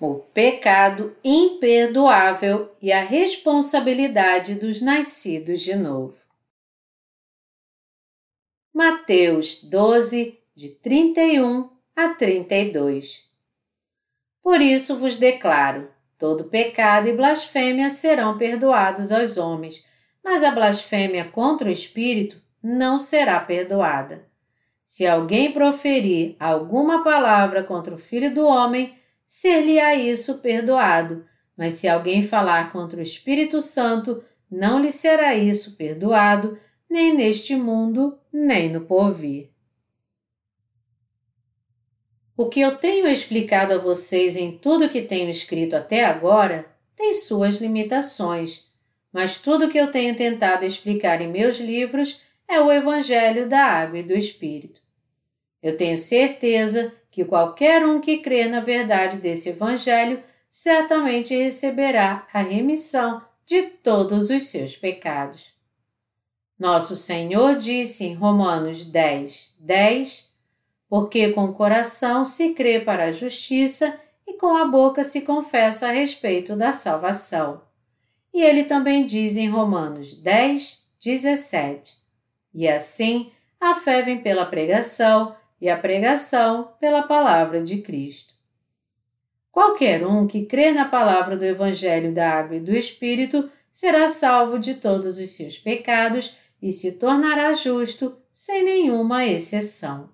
o pecado imperdoável e a responsabilidade dos nascidos de novo. Mateus 12, de 31 a 32 Por isso vos declaro: todo pecado e blasfêmia serão perdoados aos homens, mas a blasfêmia contra o Espírito não será perdoada. Se alguém proferir alguma palavra contra o Filho do Homem, ser-lhe-á isso perdoado, mas se alguém falar contra o Espírito Santo, não lhe será isso perdoado, nem neste mundo, nem no porvir. O que eu tenho explicado a vocês em tudo que tenho escrito até agora tem suas limitações, mas tudo que eu tenho tentado explicar em meus livros é o Evangelho da Água e do Espírito. Eu tenho certeza que qualquer um que crê na verdade desse Evangelho certamente receberá a remissão de todos os seus pecados. Nosso Senhor disse em Romanos 10, 10, porque com o coração se crê para a justiça e com a boca se confessa a respeito da salvação. E ele também diz em Romanos 10, 17, e assim a fé vem pela pregação e a pregação pela palavra de Cristo. Qualquer um que crê na palavra do Evangelho da Água e do Espírito será salvo de todos os seus pecados e se tornará justo sem nenhuma exceção.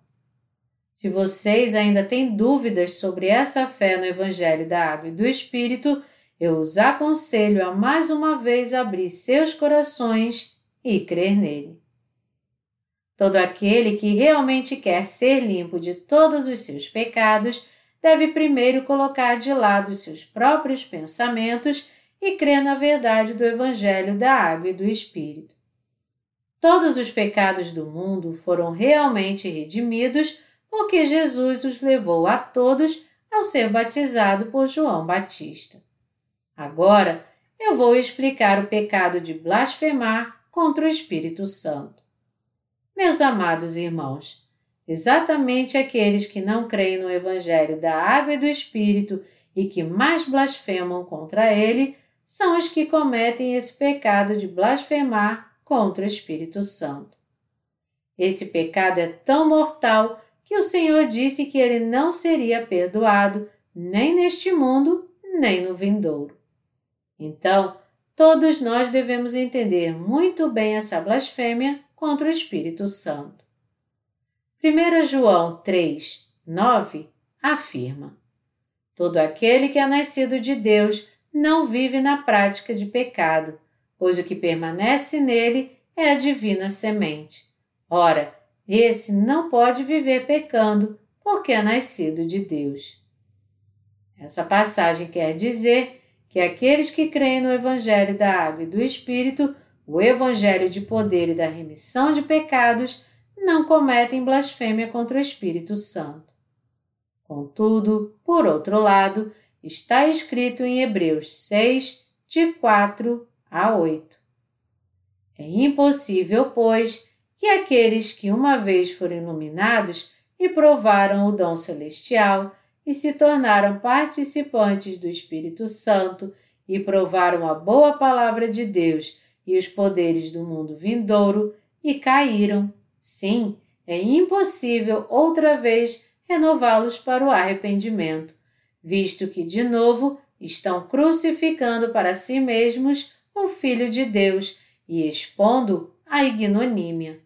Se vocês ainda têm dúvidas sobre essa fé no Evangelho da Água e do Espírito, eu os aconselho a mais uma vez abrir seus corações e crer nele. Todo aquele que realmente quer ser limpo de todos os seus pecados deve primeiro colocar de lado os seus próprios pensamentos e crer na verdade do Evangelho da Água e do Espírito. Todos os pecados do mundo foram realmente redimidos porque Jesus os levou a todos ao ser batizado por João Batista. Agora eu vou explicar o pecado de blasfemar contra o Espírito Santo. Meus amados irmãos, exatamente aqueles que não creem no Evangelho da Água e do Espírito e que mais blasfemam contra ele são os que cometem esse pecado de blasfemar contra o Espírito Santo. Esse pecado é tão mortal que o Senhor disse que ele não seria perdoado nem neste mundo, nem no vindouro. Então, todos nós devemos entender muito bem essa blasfêmia contra o Espírito Santo. 1 João 3, 9 afirma: Todo aquele que é nascido de Deus não vive na prática de pecado, pois o que permanece nele é a divina semente. Ora, esse não pode viver pecando, porque é nascido de Deus. Essa passagem quer dizer que aqueles que creem no Evangelho da Água e do Espírito o Evangelho de poder e da remissão de pecados não cometem blasfêmia contra o Espírito Santo. Contudo, por outro lado, está escrito em Hebreus 6, de 4 a 8. É impossível, pois, que aqueles que uma vez foram iluminados e provaram o dom celestial e se tornaram participantes do Espírito Santo e provaram a boa palavra de Deus e os poderes do mundo vindouro e caíram. Sim, é impossível outra vez renová-los para o arrependimento, visto que de novo estão crucificando para si mesmos o Filho de Deus e expondo a ignomínia.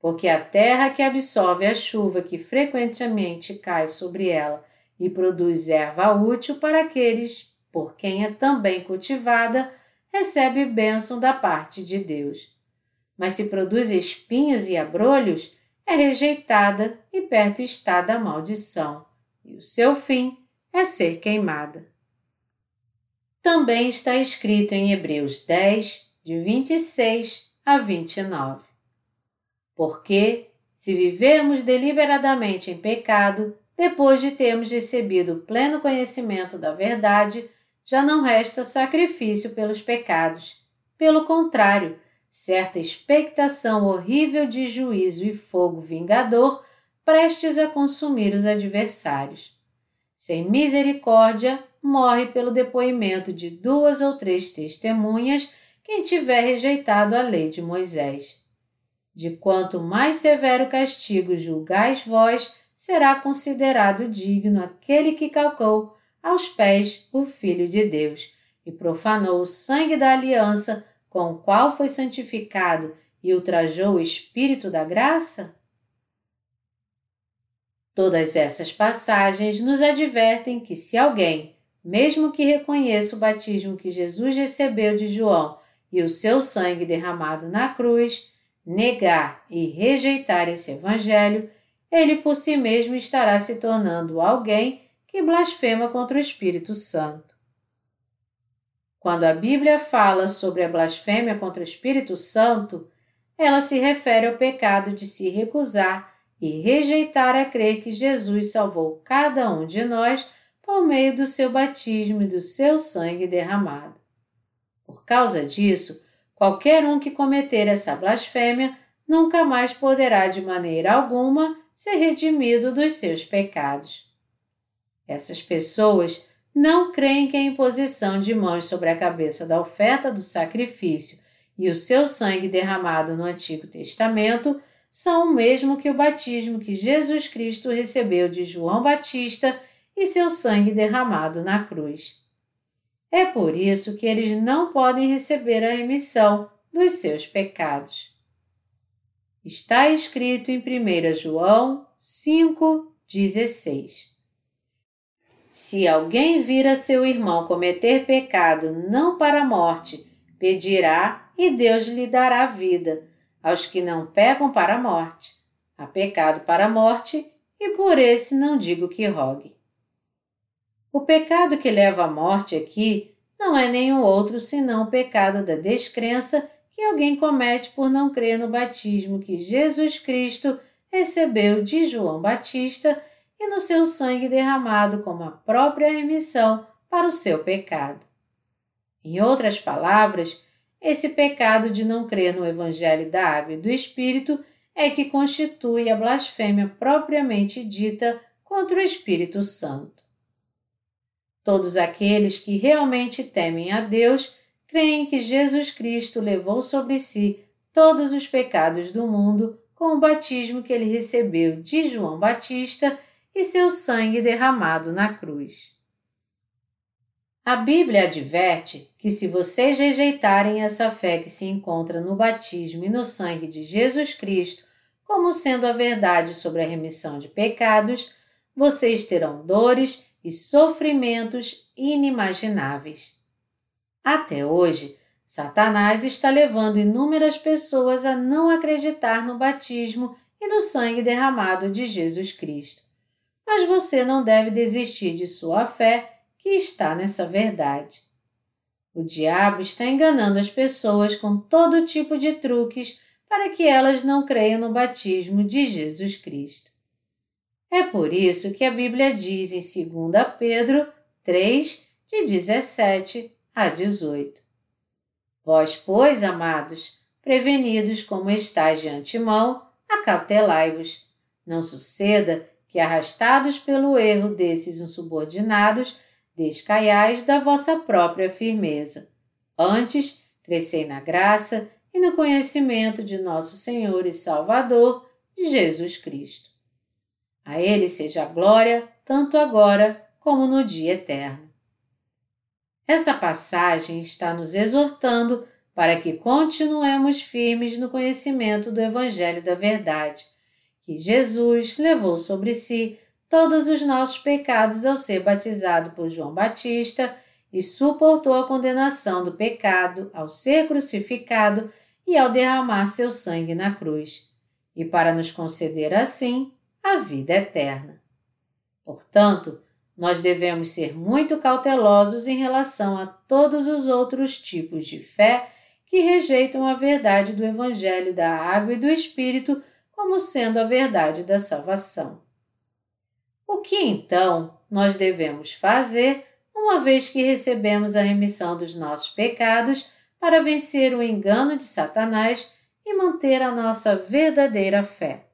Porque a terra que absorve a chuva que frequentemente cai sobre ela e produz erva útil para aqueles por quem é também cultivada, recebe bênção da parte de Deus. Mas se produz espinhos e abrolhos, é rejeitada e perto está da maldição, e o seu fim é ser queimada. Também está escrito em Hebreus 10, de 26 a 29. Porque, se vivemos deliberadamente em pecado, depois de termos recebido o pleno conhecimento da verdade, já não resta sacrifício pelos pecados. Pelo contrário, certa expectação horrível de juízo e fogo vingador prestes a consumir os adversários. sem misericórdia, morre pelo depoimento de duas ou três testemunhas quem tiver rejeitado a lei de Moisés. De quanto mais severo castigo julgais vós, será considerado digno aquele que calcou aos pés o Filho de Deus e profanou o sangue da aliança com o qual foi santificado e ultrajou o Espírito da graça? Todas essas passagens nos advertem que se alguém, mesmo que reconheça o batismo que Jesus recebeu de João e o seu sangue derramado na cruz, negar e rejeitar esse Evangelho, ele por si mesmo estará se tornando alguém que blasfema contra o Espírito Santo. Quando a Bíblia fala sobre a blasfêmia contra o Espírito Santo, ela se refere ao pecado de se recusar e rejeitar a crer que Jesus salvou cada um de nós por meio do seu batismo e do seu sangue derramado. Por causa disso, qualquer um que cometer essa blasfêmia nunca mais poderá de maneira alguma ser redimido dos seus pecados. Essas pessoas não creem que a imposição de mãos sobre a cabeça da oferta do sacrifício e o seu sangue derramado no Antigo Testamento são o mesmo que o batismo que Jesus Cristo recebeu de João Batista e seu sangue derramado na cruz. É por isso que eles não podem receber a remissão dos seus pecados. Está escrito em 1 João 5,16. Se alguém vir a seu irmão cometer pecado não para a morte, pedirá e Deus lhe dará vida aos que não pecam para a morte. Há pecado para a morte e por esse não digo que rogue. O pecado que leva à morte aqui não é nenhum outro senão o pecado da descrença que alguém comete por não crer no batismo que Jesus Cristo recebeu de João Batista e no seu sangue derramado como a própria remissão para o seu pecado. Em outras palavras, esse pecado de não crer no Evangelho da Água e do Espírito é que constitui a blasfêmia propriamente dita contra o Espírito Santo. Todos aqueles que realmente temem a Deus creem que Jesus Cristo levou sobre si todos os pecados do mundo com o batismo que ele recebeu de João Batista e seu sangue derramado na cruz. A Bíblia adverte que se vocês rejeitarem essa fé que se encontra no batismo e no sangue de Jesus Cristo como sendo a verdade sobre a remissão de pecados, vocês terão dores e sofrimentos inimagináveis. Até hoje, Satanás está levando inúmeras pessoas a não acreditar no batismo e no sangue derramado de Jesus Cristo. Mas você não deve desistir de sua fé, que está nessa verdade. O diabo está enganando as pessoas com todo tipo de truques para que elas não creiam no batismo de Jesus Cristo. É por isso que a Bíblia diz em 2 Pedro 3, de 17 a 18. Vós, pois, amados, prevenidos como estáis de antemão, acautelai-vos. Não suceda que, arrastados pelo erro desses insubordinados, descaiais da vossa própria firmeza. Antes, crescei na graça e no conhecimento de nosso Senhor e Salvador, Jesus Cristo. A Ele seja a glória, tanto agora como no dia eterno. Essa passagem está nos exortando para que continuemos firmes no conhecimento do Evangelho da Verdade, que Jesus levou sobre si todos os nossos pecados ao ser batizado por João Batista e suportou a condenação do pecado ao ser crucificado e ao derramar seu sangue na cruz, e para nos conceder assim a vida eterna. Portanto, nós devemos ser muito cautelosos em relação a todos os outros tipos de fé que rejeitam a verdade do Evangelho da Água e do Espírito como sendo a verdade da salvação. O que então nós devemos fazer uma vez que recebemos a remissão dos nossos pecados para vencer o engano de Satanás e manter a nossa verdadeira fé?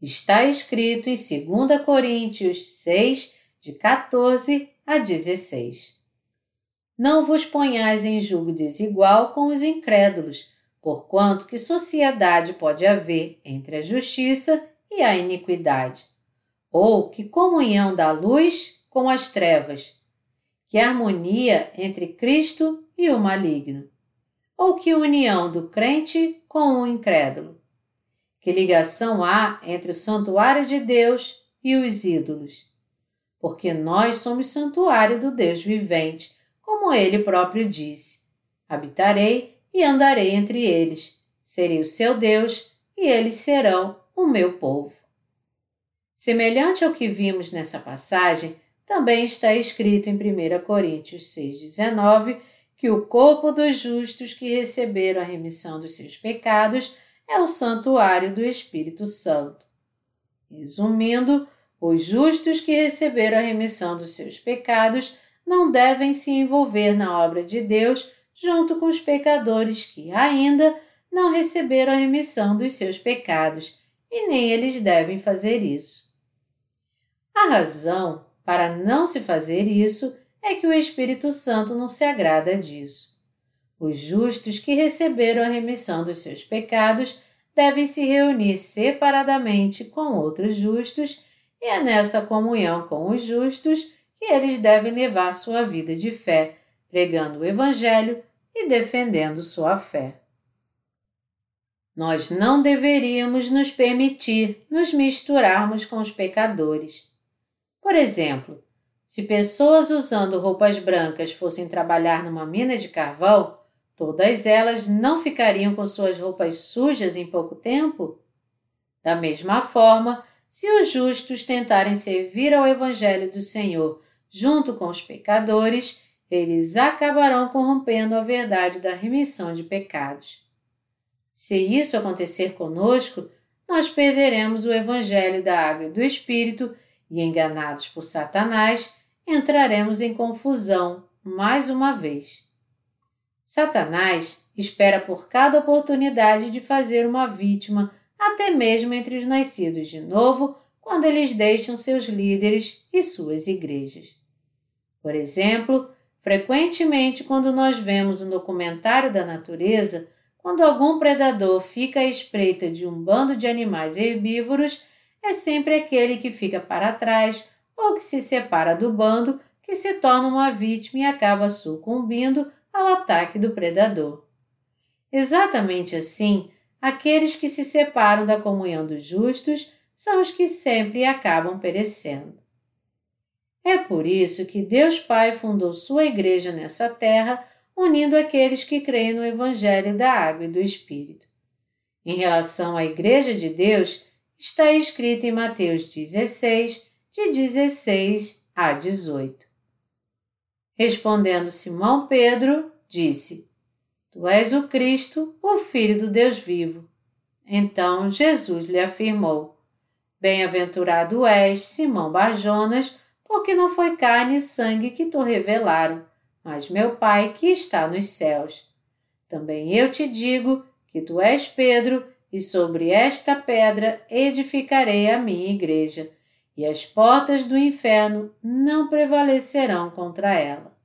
Está escrito em 2 Coríntios 6, de 14 a 16. Não vos ponhais em julgo desigual com os incrédulos, porquanto que sociedade pode haver entre a justiça e a iniquidade? Ou que comunhão da luz com as trevas? Que harmonia entre Cristo e o maligno? Ou que união do crente com o incrédulo? Que ligação há entre o santuário de Deus e os ídolos? Porque nós somos santuário do Deus vivente como ele próprio disse: Habitarei e andarei entre eles, serei o seu Deus e eles serão o meu povo. Semelhante ao que vimos nessa passagem, também está escrito em 1 Coríntios 6,19 que o corpo dos justos que receberam a remissão dos seus pecados é o santuário do Espírito Santo. Resumindo, os justos que receberam a remissão dos seus pecados não devem se envolver na obra de Deus junto com os pecadores que ainda não receberam a remissão dos seus pecados, e nem eles devem fazer isso. A razão para não se fazer isso é que o Espírito Santo não se agrada disso. Os justos que receberam a remissão dos seus pecados devem se reunir separadamente com outros justos, e é nessa comunhão com os justos que eles devem levar sua vida de fé, pregando o Evangelho e defendendo sua fé. Nós não deveríamos nos permitir nos misturarmos com os pecadores. Por exemplo, se pessoas usando roupas brancas fossem trabalhar numa mina de carvão, todas elas não ficariam com suas roupas sujas em pouco tempo? Da mesma forma, se os justos tentarem servir ao Evangelho do Senhor junto com os pecadores, eles acabarão corrompendo a verdade da remissão de pecados. Se isso acontecer conosco, nós perderemos o Evangelho da Água e do Espírito e, enganados por Satanás, entraremos em confusão mais uma vez. Satanás espera por cada oportunidade de fazer uma vítima, até mesmo entre os nascidos de novo, quando eles deixam seus líderes e suas igrejas. Por exemplo, frequentemente quando nós vemos um documentário da natureza, quando algum predador fica à espreita de um bando de animais herbívoros, é sempre aquele que fica para trás ou que se separa do bando que se torna uma vítima e acaba sucumbindo ao ataque do predador. Exatamente assim, aqueles que se separam da comunhão dos justos são os que sempre acabam perecendo. É por isso que Deus Pai fundou sua igreja nessa terra, unindo aqueles que creem no Evangelho da Água e do Espírito. Em relação à Igreja de Deus, está escrito em Mateus 16, de 16 a 18. Respondendo Simão Pedro, disse: Tu és o Cristo, o Filho do Deus vivo. Então Jesus lhe afirmou: Bem-aventurado és, Simão Barjonas, porque não foi carne e sangue que te revelaram, mas meu Pai que está nos céus. Também eu te digo que tu és Pedro, e sobre esta pedra edificarei a minha igreja, e as portas do inferno não prevalecerão contra ela.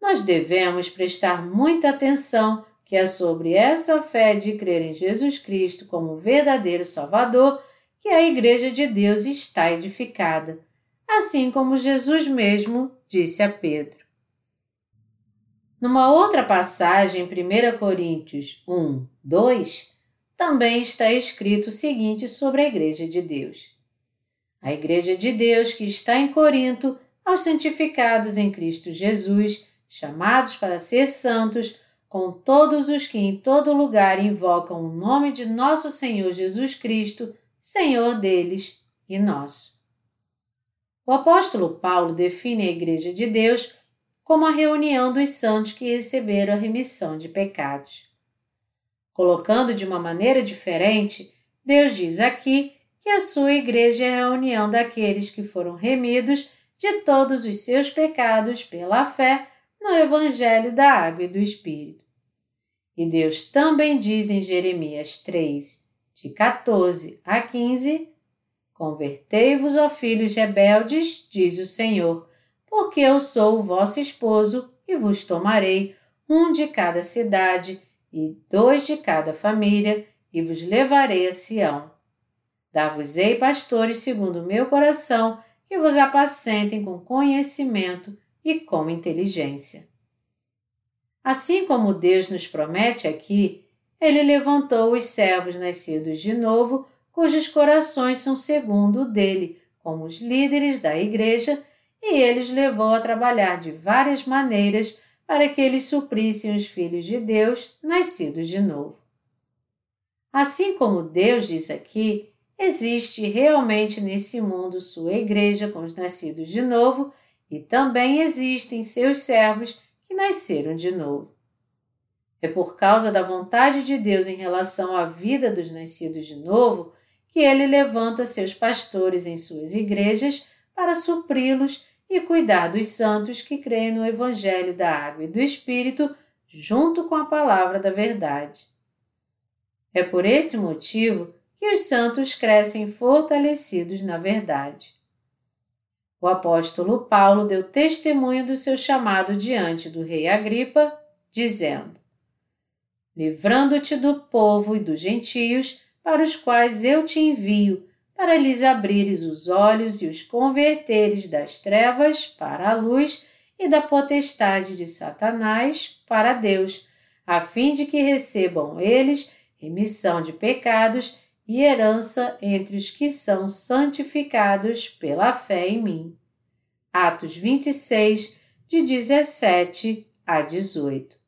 Nós devemos prestar muita atenção que é sobre essa fé de crer em Jesus Cristo como verdadeiro Salvador que a Igreja de Deus está edificada assim como Jesus mesmo disse a Pedro. Numa outra passagem, 1 Coríntios 1, 2, também está escrito o seguinte sobre a Igreja de Deus. A Igreja de Deus que está em Corinto, aos santificados em Cristo Jesus, chamados para ser santos, com todos os que em todo lugar invocam o nome de nosso Senhor Jesus Cristo, Senhor deles e nosso. O apóstolo Paulo define a Igreja de Deus como a reunião dos santos que receberam a remissão de pecados. Colocando de uma maneira diferente, Deus diz aqui que a sua igreja é a reunião daqueles que foram remidos de todos os seus pecados pela fé no Evangelho da Água e do Espírito. E Deus também diz em Jeremias 3, de 14 a 15: Convertei-vos, ó filhos rebeldes, diz o Senhor, porque eu sou o vosso esposo e vos tomarei um de cada cidade e dois de cada família, e vos levarei a Sião. Dar-vos-ei pastores segundo o meu coração, que vos apacentem com conhecimento e com inteligência. Assim como Deus nos promete aqui, ele levantou os servos nascidos de novo, cujos corações são segundo o dele, como os líderes da igreja, e ele os levou a trabalhar de várias maneiras para que eles suprissem os filhos de Deus nascidos de novo. Assim como Deus diz aqui, existe realmente nesse mundo sua igreja com os nascidos de novo e também existem seus servos que nasceram de novo. É por causa da vontade de Deus em relação à vida dos nascidos de novo que ele levanta seus pastores em suas igrejas para supri-los e cuidar dos santos que creem no Evangelho da Água e do Espírito junto com a palavra da verdade. É por esse motivo que os santos crescem fortalecidos na verdade. O apóstolo Paulo deu testemunho do seu chamado diante do rei Agripa, dizendo: Livrando-te do povo e dos gentios, para os quais eu te envio, para lhes abrires os olhos e os converteres das trevas para a luz e da potestade de Satanás para Deus, a fim de que recebam eles remissão de pecados e herança entre os que são santificados pela fé em mim. Atos 26, de 17 a 18.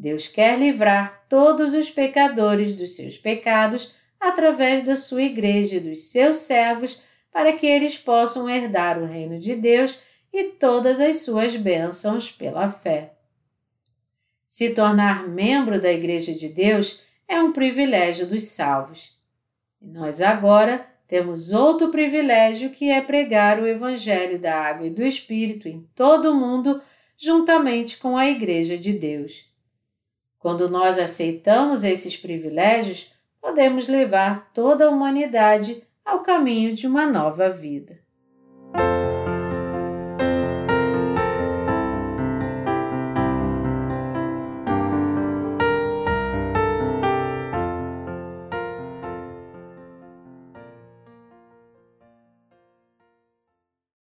Deus quer livrar todos os pecadores dos seus pecados através da sua igreja e dos seus servos, para que eles possam herdar o reino de Deus e todas as suas bênçãos pela fé. Se tornar membro da Igreja de Deus é um privilégio dos salvos. E nós agora temos outro privilégio que é pregar o Evangelho da Água e do Espírito em todo o mundo, juntamente com a Igreja de Deus. Quando nós aceitamos esses privilégios, podemos levar toda a humanidade ao caminho de uma nova vida.